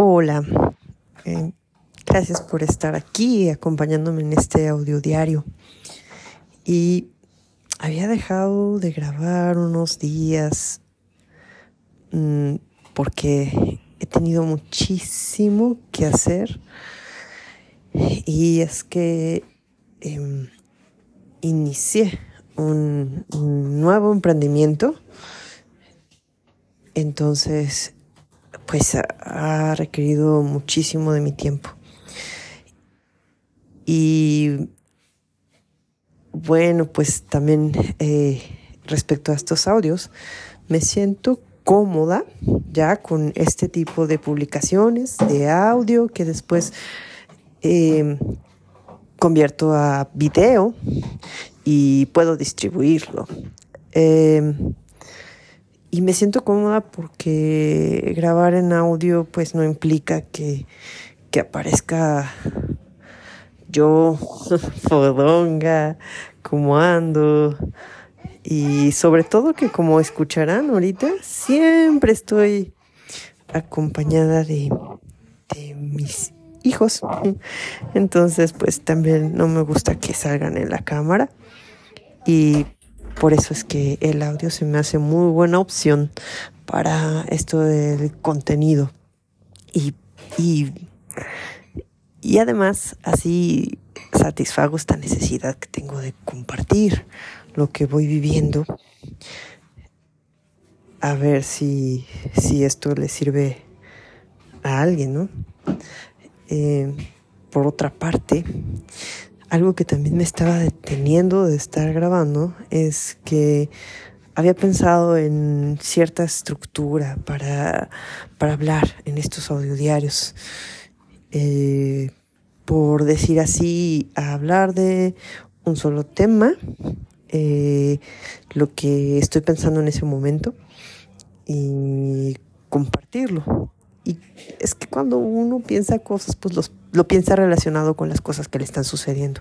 Hola, eh, gracias por estar aquí acompañándome en este audio diario. Y había dejado de grabar unos días mm, porque he tenido muchísimo que hacer. Y es que em, inicié un nuevo emprendimiento. Entonces pues ha requerido muchísimo de mi tiempo. Y bueno, pues también eh, respecto a estos audios, me siento cómoda ya con este tipo de publicaciones de audio que después eh, convierto a video y puedo distribuirlo. Eh, y me siento cómoda porque grabar en audio pues no implica que, que aparezca yo fodonga, como ando. Y sobre todo que como escucharán ahorita, siempre estoy acompañada de, de mis hijos. Entonces pues también no me gusta que salgan en la cámara. Y por eso es que el audio se me hace muy buena opción para esto del contenido. Y, y, y además así satisfago esta necesidad que tengo de compartir lo que voy viviendo. A ver si, si esto le sirve a alguien, ¿no? Eh, por otra parte, algo que también me estaba deteniendo de estar grabando es que había pensado en cierta estructura para, para hablar en estos audiodiarios. Eh, por decir así, hablar de un solo tema, eh, lo que estoy pensando en ese momento y compartirlo. Es que cuando uno piensa cosas, pues los lo piensa relacionado con las cosas que le están sucediendo.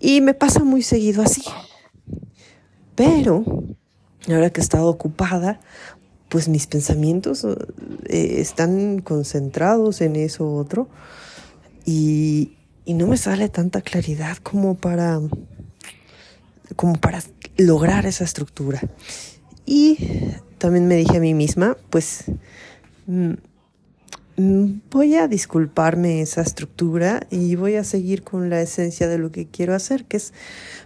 Y me pasa muy seguido así. Pero, ahora que he estado ocupada, pues mis pensamientos eh, están concentrados en eso otro y, y, no me sale tanta claridad como para, como para lograr esa estructura. Y también me dije a mí misma, pues Mm, voy a disculparme esa estructura y voy a seguir con la esencia de lo que quiero hacer, que es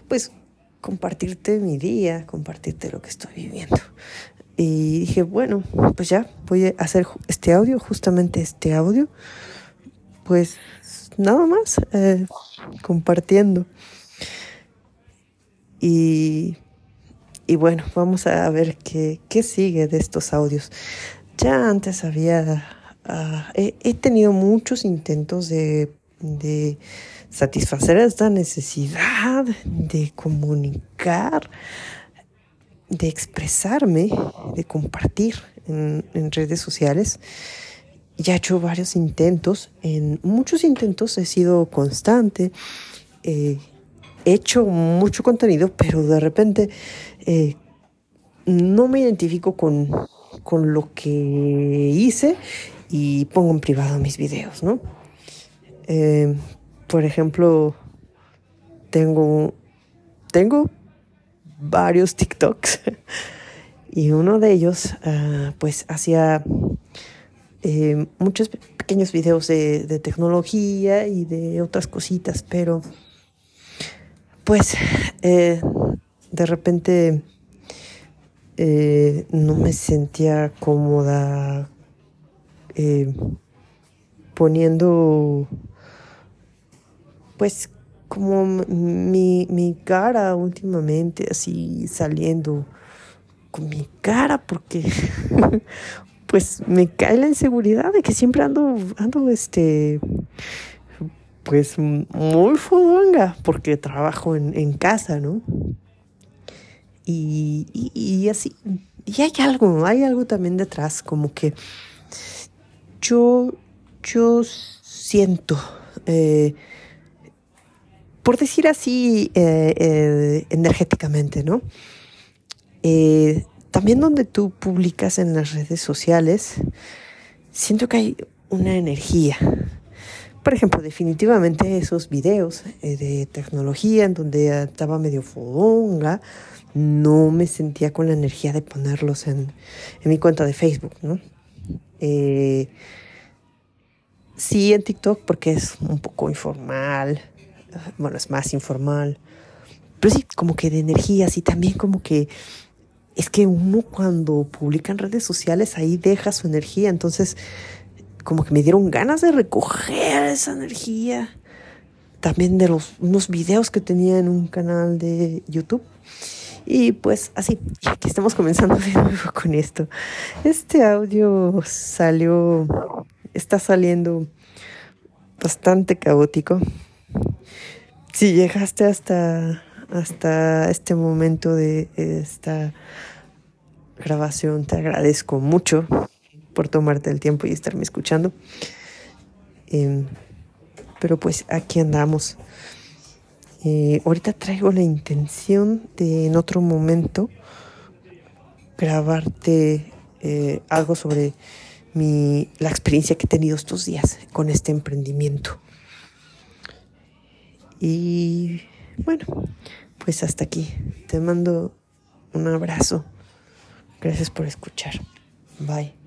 pues compartirte mi día, compartirte lo que estoy viviendo. Y dije, bueno, pues ya voy a hacer este audio, justamente este audio, pues nada más, eh, compartiendo. Y, y bueno, vamos a ver qué, qué sigue de estos audios. Ya antes había Ah, he, tenido muchos intentos de, satisfacer esta necesidad de comunicar, de expresarme, de compartir en, redes sociales. Ya he hecho varios intentos, en muchos intentos he sido constante, he hecho mucho contenido, pero de repente eh, no me identifico con, con lo que hice y pongo en privado mis videos, ¿no? Eh, por ejemplo, tengo, tengo varios TikToks y uno de ellos, ah, pues, hacía eh, muchos pequeños videos de, tecnología y de otras cositas, pero, pues, eh, de repente no me sentía cómoda eh, poniendo pues como mi, mi, cara últimamente así saliendo con mi cara porque pues me cae la inseguridad de que siempre ando ando este pues muy fodonga porque trabajo en, casa, ¿no? Y, y así, y hay algo, hay algo también detrás, como que yo, yo siento, eh, por decir así, eh, eh, energéticamente, ¿no? también donde tú publicas en las redes sociales, siento que hay una energía. Por ejemplo, definitivamente esos videos de tecnología en donde estaba medio fodonga, no me sentía con la energía de ponerlos en mi cuenta de Facebook, ¿no? Eh, sí en TikTok porque es un poco informal, bueno, es más informal, pero sí como que de energías y también como que es que uno cuando publica en redes sociales ahí deja su energía, entonces como que me dieron ganas de recoger esa energía. También de los unos videos que tenía en un canal de YouTube. Y pues así, aquí estamos comenzando de nuevo con esto. Este audio salió, está saliendo bastante caótico. Si llegaste hasta, hasta este momento de esta grabación, te agradezco mucho por tomarte el tiempo y estarme escuchando. Em, pero pues aquí andamos. Eh, ahorita traigo la intención de en otro momento grabarte eh, algo sobre mi, la experiencia que he tenido estos días con este emprendimiento. Y bueno, pues hasta aquí. Te mando un abrazo. Gracias por escuchar. Bye.